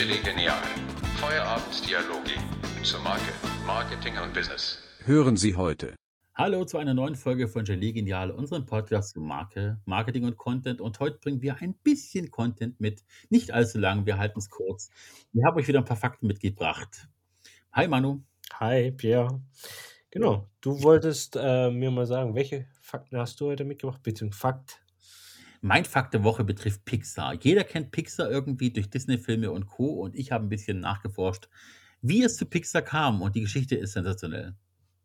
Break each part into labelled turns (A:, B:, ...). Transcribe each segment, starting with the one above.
A: Chili Genial. Feierabenddialoge zur Marke, Marketing und Business.
B: Hören Sie heute.
C: Hallo zu einer neuen Folge von Gelee Genial, unserem Podcast zu Marke, Marketing und Content. Und heute bringen wir ein bisschen Content mit. Nicht allzu lang, wir halten es kurz. Wir haben euch wieder ein paar Fakten mitgebracht. Hi Manu.
D: Hi Pierre. Genau, du wolltest äh, mir mal sagen, welche Fakten hast du heute mitgebracht, beziehungsweise Fakt?
C: Mein Fakt der Woche betrifft Pixar. Jeder kennt Pixar irgendwie durch Disney-Filme und Co. Und ich habe ein bisschen nachgeforscht, wie es zu Pixar kam. Und die Geschichte ist sensationell.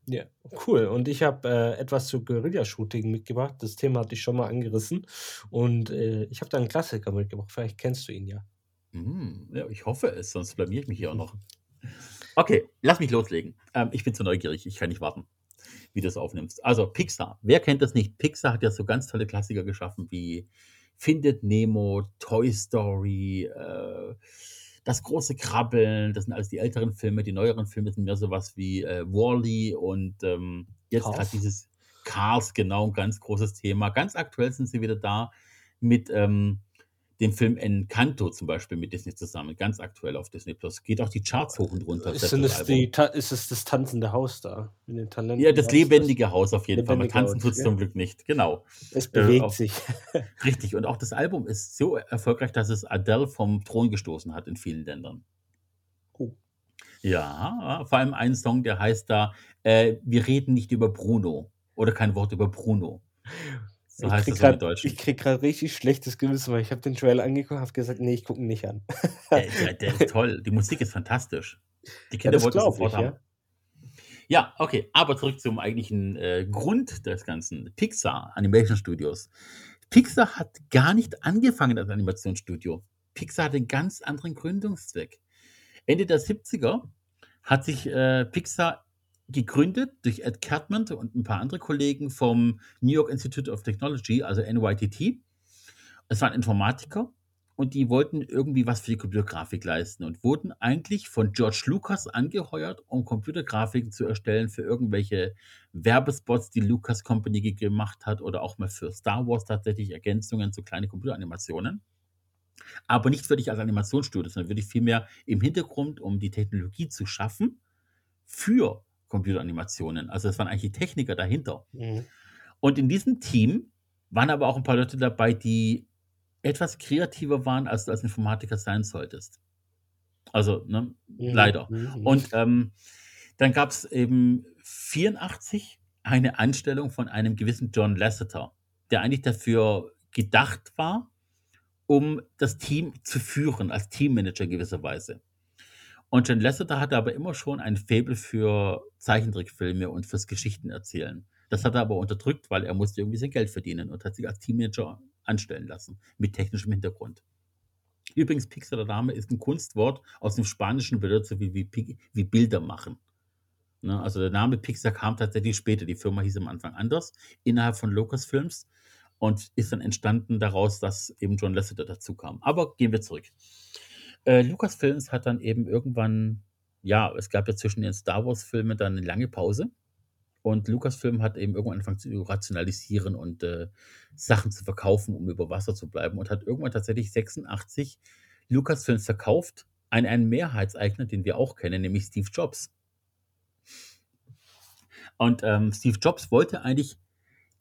D: Ja, cool. Und ich habe äh, etwas zu Guerilla-Shooting mitgebracht. Das Thema hatte ich schon mal angerissen. Und äh, ich habe da einen Klassiker mitgebracht. Vielleicht kennst du ihn ja.
C: Hm, ja, ich hoffe es, sonst blamier ich mich hier auch noch. Okay, lass mich loslegen. Ähm, ich bin zu neugierig, ich kann nicht warten, wie du es aufnimmst. Also, Pixar. Wer kennt das nicht? Pixar hat ja so ganz tolle Klassiker geschaffen wie Findet Nemo, Toy Story, äh, Das große Krabbeln. Das sind alles die älteren Filme. Die neueren Filme sind mehr sowas wie äh, Wally und ähm, jetzt gerade dieses Cars, genau, ein ganz großes Thema. Ganz aktuell sind sie wieder da mit ähm, dem Film Encanto zum Beispiel mit Disney zusammen, ganz aktuell auf Disney Plus. Geht auch die Charts hoch und runter.
D: Ist,
C: das
D: die, ist es das tanzende Haus da? Mit den Talenten?
C: Ja, das lebendige Haus auf jeden Fall. Man tanzen tut es
D: ja.
C: zum Glück nicht. Genau.
D: Es
C: Äh,
D: bewegt
C: auf-
D: sich.
C: Richtig. Und auch das Album ist so erfolgreich, dass es Adele vom Thron gestoßen hat in vielen Ländern.
D: Oh.
C: Ja, vor allem einen Song, der heißt da, äh, wir reden nicht über Bruno. Oder kein Wort über Bruno. So
D: ich
C: heißt
D: krieg
C: das
D: grad-
C: Deutsch.
D: Ich krieg gerade richtig schlechtes Gewissen, weil ich habe den Trailer angeguckt und habe gesagt, nee, ich gucke ihn nicht an.
C: Äh, der, der ist toll. Die Musik ist fantastisch. Die
D: Ja,
C: Kinder
D: das
C: wollten sofort
D: ich,
C: haben.
D: ja.
C: Ja, okay, aber zurück zum eigentlichen äh, Grund des Ganzen. Pixar, Animation Studios. Pixar hat gar nicht angefangen als Animationsstudio. Pixar hat einen ganz anderen Gründungszweck. Ende der 70er hat sich äh, Pixar gegründet durch Ed Catmull und ein paar andere Kollegen vom New York Institute of Technology, also NYTT. Es waren Informatiker und die wollten irgendwie was für die Computergrafik leisten und wurden eigentlich von George Lucas angeheuert, um Computergrafiken zu erstellen für irgendwelche Werbespots, die Lucas Company ge- gemacht hat oder auch mal für Star Wars tatsächlich Ergänzungen zu kleinen Computeranimationen. Aber nicht wirklich als Animationsstudio, sondern wirklich vielmehr im Hintergrund, um die Technologie zu schaffen für Computeranimationen. Also es waren eigentlich die Techniker dahinter.
D: Mhm.
C: Und in diesem Team waren aber auch ein paar Leute dabei, die etwas kreativer waren, als du als Informatiker sein solltest. Also, ne,
D: Mhm.
C: leider.
D: Mhm.
C: Und ähm, dann gab es eben 84 eine Anstellung von einem gewissen John Lasseter, der eigentlich dafür gedacht war, um das Team zu führen, als Teammanager in gewisser Weise. Und John Lasseter hatte aber immer schon ein Faible für Zeichentrickfilme und fürs Geschichtenerzählen. Das hat er aber unterdrückt, weil er musste irgendwie sein Geld verdienen und hat sich als Teammanager anstellen lassen, mit technischem Hintergrund. Übrigens, Pixar der Name ist ein Kunstwort aus dem Spanischen, bedeutet so wie, wie, wie Bilder machen. Ne? Also der Name Pixar kam tatsächlich später. Die Firma hieß am Anfang anders, innerhalb von Lucasfilms und ist dann entstanden daraus, dass eben John Lasseter dazu kam. Aber gehen wir zurück. Äh, Lucasfilms hat dann eben irgendwann, ja, es gab ja zwischen den Star Wars-Filmen dann eine lange Pause. Und Lucasfilm hat eben irgendwann angefangen zu rationalisieren und äh, Sachen zu verkaufen, um über Wasser zu bleiben. Und hat irgendwann tatsächlich 86 Lucasfilms verkauft an einen Mehrheitseigner, den wir auch kennen, nämlich Steve Jobs. Und ähm, Steve Jobs wollte eigentlich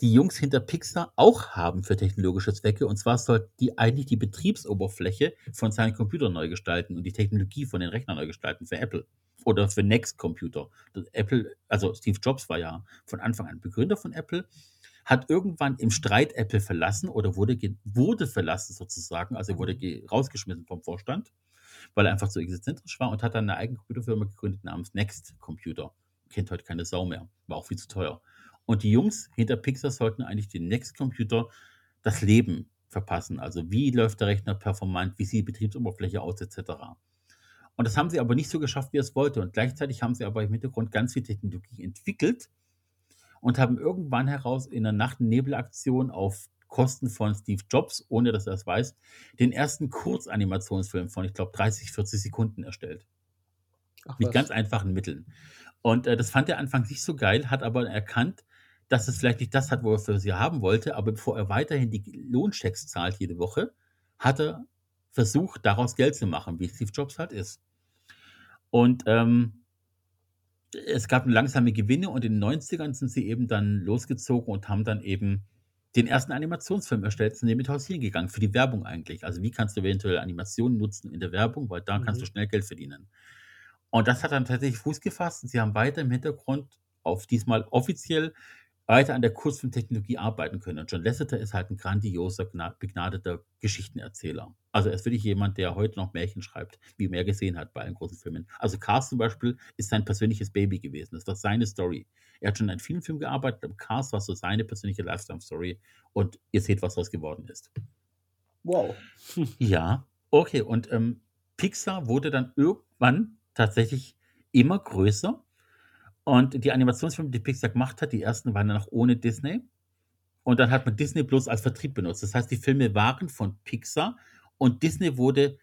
C: die Jungs hinter Pixar auch haben für technologische Zwecke. Und zwar sollten die eigentlich die Betriebsoberfläche von seinen Computern neu gestalten und die Technologie von den Rechnern neu gestalten für Apple oder für Next Computer. Das Apple, also Steve Jobs war ja von Anfang an Begründer von Apple, hat irgendwann im Streit Apple verlassen oder wurde, wurde verlassen sozusagen, also wurde ge- rausgeschmissen vom Vorstand, weil er einfach zu egozentrisch war und hat dann eine eigene Computerfirma gegründet namens Next Computer. Kennt heute keine Sau mehr, war auch viel zu teuer. Und die Jungs hinter Pixar sollten eigentlich den Next Computer das Leben verpassen. Also wie läuft der Rechner performant, wie sieht die Betriebsoberfläche aus, etc. Und das haben sie aber nicht so geschafft, wie er es wollte. Und gleichzeitig haben sie aber im Hintergrund ganz viel Technologie entwickelt und haben irgendwann heraus in einer Nacht- und Nebelaktion auf Kosten von Steve Jobs, ohne dass er es weiß, den ersten Kurzanimationsfilm von, ich glaube, 30, 40 Sekunden erstellt.
D: Ach,
C: Mit
D: was.
C: ganz einfachen Mitteln. Und äh, das fand er anfangs nicht so geil, hat aber erkannt, dass es vielleicht nicht das hat, wo er für sie haben wollte, aber bevor er weiterhin die Lohnchecks zahlt jede Woche, hat er Versuch, daraus Geld zu machen, wie Steve Jobs halt ist. Und ähm, es gab langsame Gewinne und in den 90ern sind sie eben dann losgezogen und haben dann eben den ersten Animationsfilm erstellt, sind mit hausieren gegangen, für die Werbung eigentlich. Also wie kannst du eventuell Animationen nutzen in der Werbung, weil da kannst du
D: Mhm.
C: schnell Geld verdienen. Und das hat dann tatsächlich Fuß gefasst und sie haben weiter im Hintergrund auf diesmal offiziell weiter an der Kurzfilmtechnologie arbeiten können. Und John Lasseter ist halt ein grandioser, gna- begnadeter Geschichtenerzähler. Also er ist wirklich jemand, der heute noch Märchen schreibt, wie ja gesehen hat bei allen großen Filmen. Also Cars zum Beispiel ist sein persönliches Baby gewesen. Das war seine Story. Er hat schon in vielen Filmen gearbeitet, aber Cars war so seine persönliche Lifetime-Story. Und ihr seht, was daraus geworden ist.
D: Wow.
C: Ja, okay. Und ähm, Pixar wurde dann irgendwann tatsächlich immer größer. Und die Animationsfilme, die Pixar gemacht hat, die ersten waren dann noch ohne Disney. Und dann hat man Disney bloß als Vertrieb benutzt. Das heißt, die Filme waren von Pixar und Disney wurde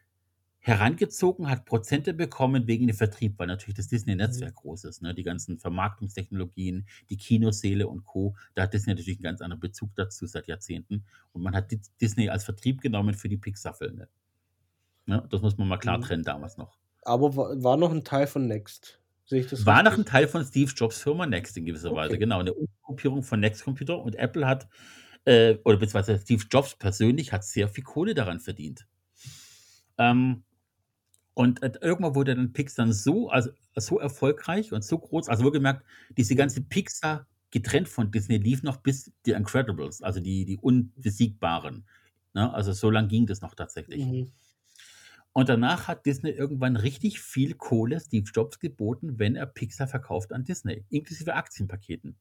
C: herangezogen, hat Prozente bekommen wegen dem Vertrieb, weil natürlich das Disney-Netzwerk groß ist. Ne? Die ganzen Vermarktungstechnologien, die Kinosäle und Co. Da hat Disney natürlich einen ganz anderen Bezug dazu seit Jahrzehnten. Und man hat Di- Disney als Vertrieb genommen für die Pixar-Filme. Ne? Das muss man mal klar
D: Mhm.
C: trennen damals noch.
D: Aber wa- war noch ein Teil von Next. Sehe ich das
C: War noch ein
D: richtig?
C: Teil von Steve Jobs Firma Next in gewisser Weise,
D: Okay.
C: genau. Eine Umgruppierung von Next Computer und Apple hat, äh, oder beziehungsweise Steve Jobs persönlich hat sehr viel Kohle daran verdient. Ähm, und äh, irgendwann wurde dann Pixar so, also, so erfolgreich und so groß, also wohlgemerkt, diese ganze Pixar getrennt von Disney lief noch bis die Incredibles, also die, die Unbesiegbaren. Ne? Also so lang ging das noch tatsächlich.
D: Mhm.
C: Und danach hat Disney irgendwann richtig viel Kohle Steve Jobs geboten, wenn er Pixar verkauft an Disney, inklusive Aktienpaketen.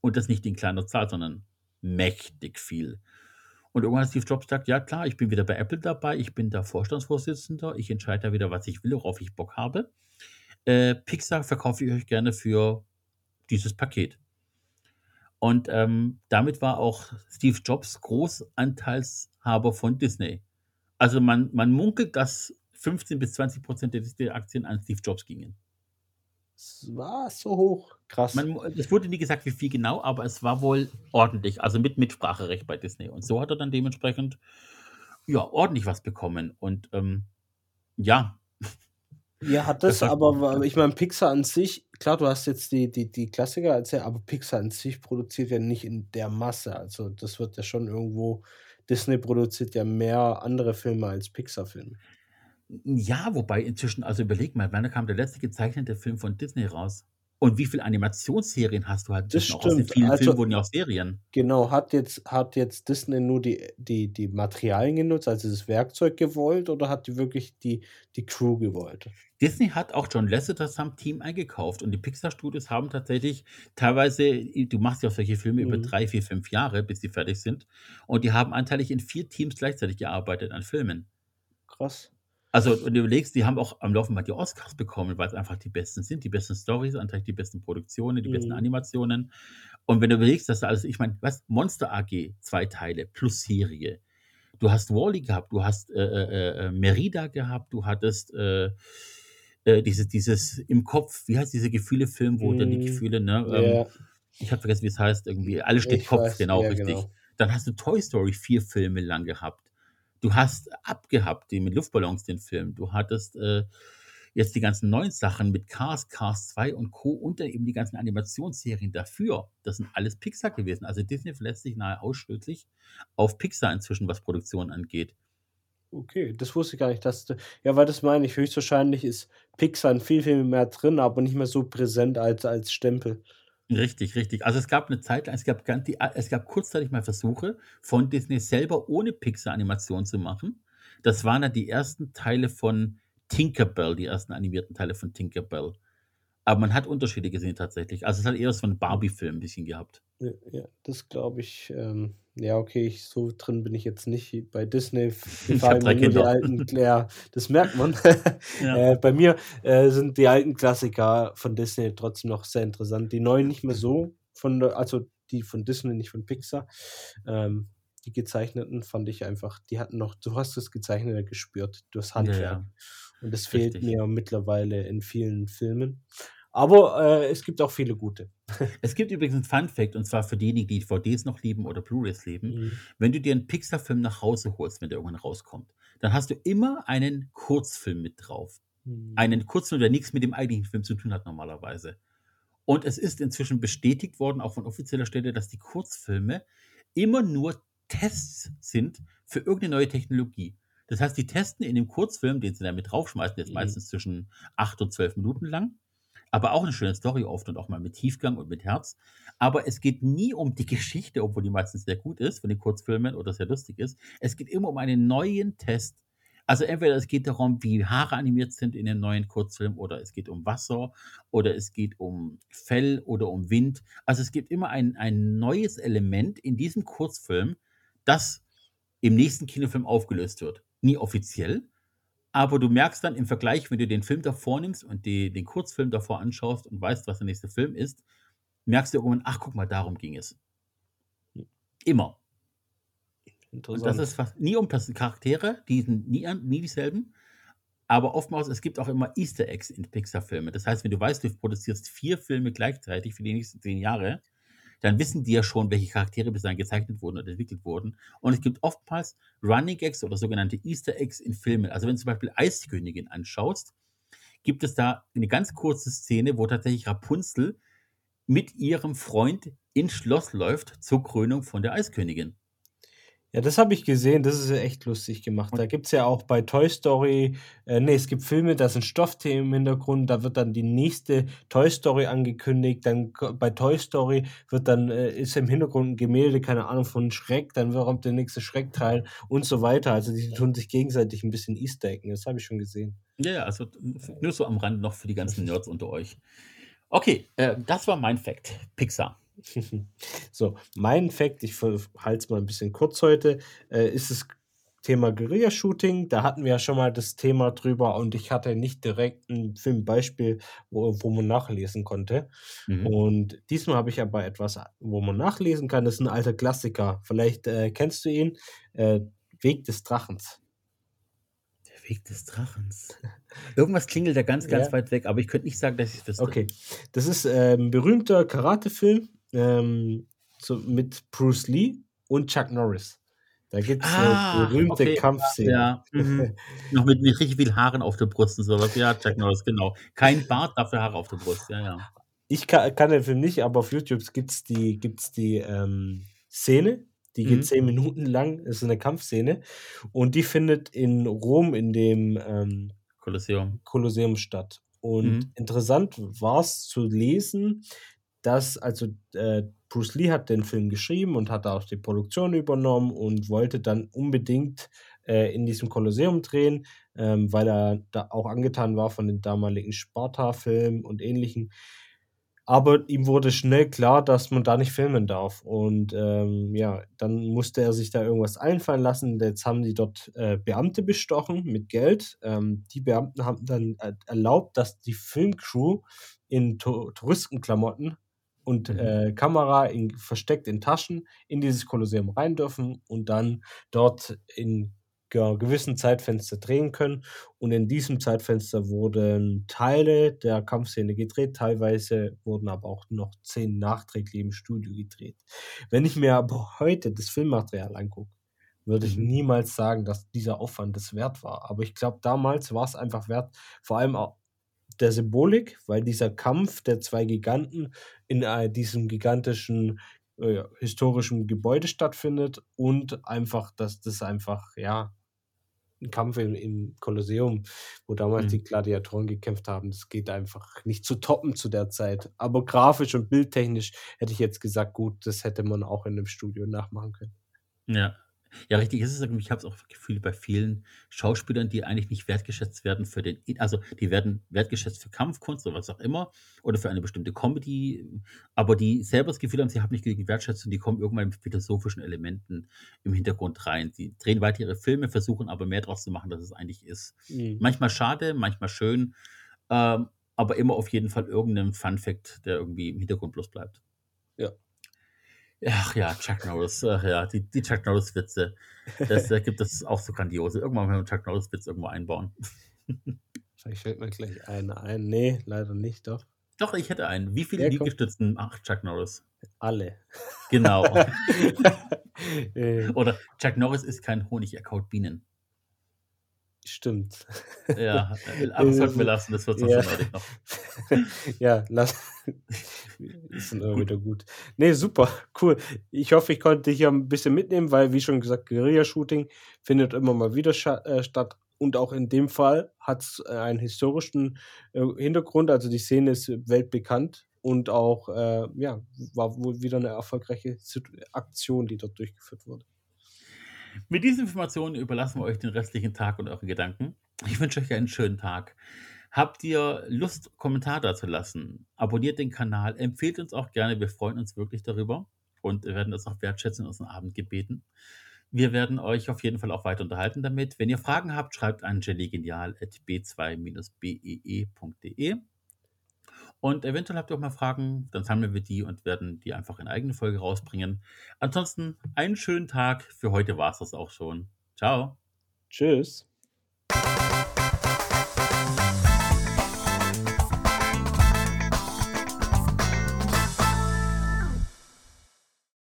C: Und das nicht in kleiner Zahl, sondern mächtig viel. Und irgendwann hat Steve Jobs gesagt, ja klar, ich bin wieder bei Apple dabei, ich bin da Vorstandsvorsitzender, ich entscheide da wieder, was ich will, worauf ich Bock habe. Äh, Pixar verkaufe ich euch gerne für dieses Paket. Und ähm, damit war auch Steve Jobs Großanteilshaber von Disney. Also man, man munkelt, dass 15 bis 20 Prozent der Disney-Aktien an Steve Jobs gingen.
D: Es war so hoch. Krass.
C: Man, es wurde nie gesagt, wie viel genau, aber es war wohl ordentlich, also mit Mitspracherecht bei Disney. Und so hat er dann dementsprechend ja ordentlich was bekommen. Und ähm, ja,
D: Ja, hat
C: Das
D: das, aber ich meine, Pixar an sich, klar, du hast jetzt die, die, die Klassiker erzählt, aber Pixar an sich produziert ja nicht in der Masse. Also das wird ja schon irgendwo, Disney produziert ja mehr andere Filme als Pixar-Filme.
C: ja, wobei inzwischen, also überleg mal, wann kam der letzte gezeichnete Film von Disney raus? Und wie viele Animationsserien hast du halt?
D: Das
C: inzwischen auch? Aus den
D: stimmt.
C: vielen
D: Also-
C: Filmen wurden ja auch Serien.
D: Genau, hat jetzt, hat jetzt Disney nur die, die, die Materialien genutzt, also das Werkzeug gewollt, oder hat die wirklich die, die Crew gewollt?
C: Disney hat auch John Lasseter samt Team eingekauft und die Pixar-Studios haben tatsächlich teilweise, du machst ja auch solche Filme über
D: Mhm.
C: drei, vier, fünf Jahre, bis die fertig sind und die haben anteilig in vier Teams gleichzeitig gearbeitet an Filmen.
D: Krass.
C: Also, und du überlegst, die haben auch am Laufen mal die Oscars bekommen, weil es einfach die besten sind, die besten Stories, die besten Produktionen, die besten
D: Mhm.
C: Animationen. Und wenn du überlegst, dass da alles, ich meine, was, Monster AG, zwei Teile plus Serie. Du hast Wally gehabt, du hast äh, äh, äh, Merida gehabt, du hattest äh, äh, dieses, dieses im Kopf, wie heißt dieser Gefühle-Film, wo dann die
D: Mhm.
C: Gefühle, ne? Ähm,
D: Ja,
C: ich habe vergessen, wie es heißt, irgendwie, alles steht
D: ich
C: Kopf,
D: weiß,
C: genau,
D: ja,
C: richtig.
D: genau.
C: Dann hast du Toy Story vier Filme lang gehabt. Du hast abgehabt, die mit Luftballons den Film. Du hattest äh, jetzt die ganzen neuen Sachen mit Cars, Cars 2 und Co. und dann eben die ganzen Animationsserien dafür. Das sind alles Pixar gewesen. Also Disney verlässt sich nahe ausschließlich auf Pixar inzwischen, was Produktion angeht.
D: Okay, das wusste ich gar nicht, dass ja, weil das meine ich, höchstwahrscheinlich ist Pixar viel, viel mehr drin, aber nicht mehr so präsent als, als Stempel.
C: Richtig, richtig. Also es gab eine Zeit lang, es gab, ganz die, es gab kurzzeitig mal Versuche von Disney selber ohne Pixar-Animation zu machen. Das waren dann die ersten Teile von Tinkerbell, die ersten animierten Teile von Tinkerbell. Aber man hat Unterschiede gesehen tatsächlich. Also es hat eher so einen Barbie-Film ein bisschen gehabt.
D: Ja, ja das glaube ich, ähm, ja, okay, ich, so drin bin ich jetzt nicht. Bei Disney
C: hab
D: gefallen
C: drei
D: mir nur die
C: Kinder.
D: alten, ja, das merkt man.
C: Ja.
D: äh, bei mir äh, sind die alten Klassiker von Disney trotzdem noch sehr interessant. Die neuen nicht mehr so, von, der- also die von Disney, nicht von Pixar. Ähm, die gezeichneten fand ich einfach, die hatten noch, du hast das Gezeichnete gespürt, das
C: Ja,
D: Handwerk.
C: ja.
D: Und das fehlt
C: Richtig.
D: mir mittlerweile in vielen Filmen. Aber äh, es gibt auch viele gute.
C: Es gibt übrigens einen Fun Fact, und zwar für diejenigen, die DVDs noch lieben oder Blu-rays lieben.
D: Mhm.
C: Wenn du dir einen Pixar-Film nach Hause holst, wenn der irgendwann rauskommt, dann hast du immer einen Kurzfilm mit drauf.
D: Mhm.
C: Einen Kurzfilm, der nichts mit dem eigentlichen Film zu tun hat normalerweise. Und es ist inzwischen bestätigt worden, auch von offizieller Stelle, dass die Kurzfilme immer nur Tests sind für irgendeine neue Technologie. Das heißt, die testen in dem Kurzfilm, den sie da mit draufschmeißen, der ist
D: Mhm.
C: meistens zwischen 8 und 12 Minuten lang, aber auch eine schöne Story oft und auch mal mit Tiefgang und mit Herz. Aber es geht nie um die Geschichte, obwohl die meistens sehr gut ist von den Kurzfilmen oder sehr lustig ist. Es geht immer um einen neuen Test. Also entweder es geht darum, wie Haare animiert sind in dem neuen Kurzfilm, oder es geht um Wasser, oder es geht um Fell oder um Wind. Also es gibt immer ein, ein neues Element in diesem Kurzfilm, das im nächsten Kinofilm aufgelöst wird. Nie offiziell, aber du merkst dann im Vergleich, wenn du den Film davor nimmst und die, den Kurzfilm davor anschaust und weißt, was der nächste Film ist, merkst du irgendwann, ach guck mal, darum ging es. Immer. Und das ist fast nie um Charaktere, die sind nie, nie dieselben. Aber oftmals, es gibt auch immer Easter Eggs in Pixar-Filmen. Das heißt, wenn du weißt, du produzierst vier Filme gleichzeitig für die nächsten zehn Jahre, dann wissen die ja schon, welche Charaktere bis dahin gezeichnet wurden oder entwickelt wurden. Und es gibt oftmals Running Gags oder sogenannte Easter Eggs in Filmen. Also wenn du zum Beispiel Eiskönigin anschaust, gibt es da eine ganz kurze Szene, wo tatsächlich Rapunzel mit ihrem Freund ins Schloss läuft zur Krönung von der Eiskönigin.
D: Ja, das habe ich gesehen, das ist ja echt lustig gemacht. Da gibt es ja auch bei Toy Story, äh, nee, es gibt Filme, da sind Stoffthemen im Hintergrund, da wird dann die nächste Toy Story angekündigt, dann bei Toy Story wird dann, äh, ist im Hintergrund ein Gemälde, keine Ahnung, von Schreck, dann kommt der nächste Schreckteil und so weiter. Also die tun sich gegenseitig ein bisschen Easter Eggen, das habe ich schon gesehen.
C: Ja, ja, also nur so am Rand noch für die ganzen Nerds unter euch. Okay, äh, das war mein Fact. Pixar.
D: So, mein Fact, ich halte es mal ein bisschen kurz heute, äh, ist das Thema Guerilla-Shooting. Da hatten wir ja schon mal das Thema drüber und ich hatte nicht direkt ein Filmbeispiel, wo, wo man nachlesen konnte.
C: Mhm.
D: Und diesmal habe ich aber etwas, wo man nachlesen kann. Das ist ein alter Klassiker. Vielleicht äh, kennst du ihn. Äh, Weg des Drachens.
C: Der Weg des Drachens. Irgendwas klingelt da ganz, ganz
D: Ja.
C: weit weg, aber ich könnte nicht sagen, dass ich wüsste.
D: Okay, das ist äh, ein berühmter Karate-Film ähm, so mit Bruce Lee und Chuck Norris. Da gibt es
C: Ah,
D: eine berühmte
C: okay,
D: Kampfszene.
C: Ja, mhm. noch mit, mit richtig viel Haaren auf der Brust und sowas. Ja, Chuck Norris, genau. Kein Bart, dafür Haare auf der Brust. Ja, ja.
D: Ich kann, kann den Film nicht, aber auf YouTube gibt es die, gibt's die ähm, Szene, die geht
C: Mhm.
D: zehn Minuten lang, ist eine Kampfszene und die findet in Rom in dem ähm,
C: Kolosseum.
D: Kolosseum statt. Und
C: Mhm.
D: interessant war es zu lesen, dass also äh, Bruce Lee hat den Film geschrieben und hat auch die Produktion übernommen und wollte dann unbedingt äh, in diesem Kolosseum drehen, ähm, weil er da auch angetan war von den damaligen Sparta-Filmen und ähnlichen. Aber ihm wurde schnell klar, dass man da nicht filmen darf. Und ähm, ja, dann musste er sich da irgendwas einfallen lassen. Jetzt haben die dort äh, Beamte bestochen mit Geld. Ähm, die Beamten haben dann äh, erlaubt, dass die Filmcrew in to Touristenklamotten und
C: Mhm.
D: äh, Kamera in, versteckt in Taschen in dieses Kolosseum rein dürfen und dann dort in ge- gewissen Zeitfenster drehen können. Und in diesem Zeitfenster wurden Teile der Kampfszene gedreht, teilweise wurden aber auch noch Szenen nachträglich im Studio gedreht. Wenn ich mir aber heute das Filmmaterial angucke, würde ich
C: Mhm.
D: niemals sagen, dass dieser Aufwand das wert war. Aber ich glaube, damals war es einfach wert, vor allem auch der Symbolik, weil dieser Kampf der zwei Giganten in äh, diesem gigantischen äh, historischen Gebäude stattfindet und einfach, dass das einfach, ja, ein Kampf im, im Kolosseum, wo damals
C: Mhm.
D: die Gladiatoren gekämpft haben, das geht einfach nicht zu toppen zu der Zeit. Aber grafisch und bildtechnisch hätte ich jetzt gesagt, gut, das hätte man auch in einem Studio nachmachen können.
C: Ja. Ja, richtig ist es. Ich habe es auch das Gefühl bei vielen Schauspielern, die eigentlich nicht wertgeschätzt werden für den, also die werden wertgeschätzt für Kampfkunst oder was auch immer oder für eine bestimmte Comedy, aber die selber das Gefühl haben, sie haben nicht genügend Wertschätzung, die kommen irgendwann mit philosophischen Elementen im Hintergrund rein. Sie drehen weiter ihre Filme, versuchen aber mehr draus zu machen, als es eigentlich ist.
D: Mhm.
C: Manchmal schade, manchmal schön, ähm, aber immer auf jeden Fall irgendein Fun-Fact, der irgendwie im Hintergrund bloß bleibt.
D: Ja.
C: Ach ja, Chuck Norris, ach ja, die, die Chuck Norris-Witze. Das, da gibt es auch so grandiose. Irgendwann mal einen Chuck Norris-Witz irgendwo einbauen.
D: Vielleicht fällt mir gleich einer ein. Nee, leider nicht, doch.
C: Doch, ich hätte einen. Wie viele
D: Ja.
C: Liegestützen macht Chuck Norris?
D: Alle.
C: Genau. Oder Chuck Norris ist kein Honig, er kaut Bienen.
D: Stimmt.
C: Ja, äh, aber das sollten wir lassen, das wird sonst
D: Ja.
C: noch.
D: ja, lass. ist dann immer wieder gut. Nee, super, cool. Ich hoffe, ich konnte dich ja ein bisschen mitnehmen, weil, wie schon gesagt, Guerilla-Shooting findet immer mal wieder äh, statt. Und auch in dem Fall hat es einen historischen äh, Hintergrund. Also die Szene ist weltbekannt und auch, äh, ja, war wohl wieder eine erfolgreiche Aktion, die dort durchgeführt wurde.
C: Mit diesen Informationen überlassen wir euch den restlichen Tag und eure Gedanken. Ich wünsche euch einen schönen Tag. Habt ihr Lust, Kommentar dazu lassen? Abonniert den Kanal, empfehlt uns auch gerne. Wir freuen uns wirklich darüber und werden das auch wertschätzen in unseren Abendgebeten. Wir werden euch auf jeden Fall auch weiter unterhalten damit. Wenn ihr Fragen habt, schreibt an jelligenial.b2-bee.de. Und eventuell habt ihr auch mal Fragen, dann sammeln wir die und werden die einfach in eigene Folge rausbringen. Ansonsten einen schönen Tag. Für heute war es das auch schon. Ciao.
D: Tschüss.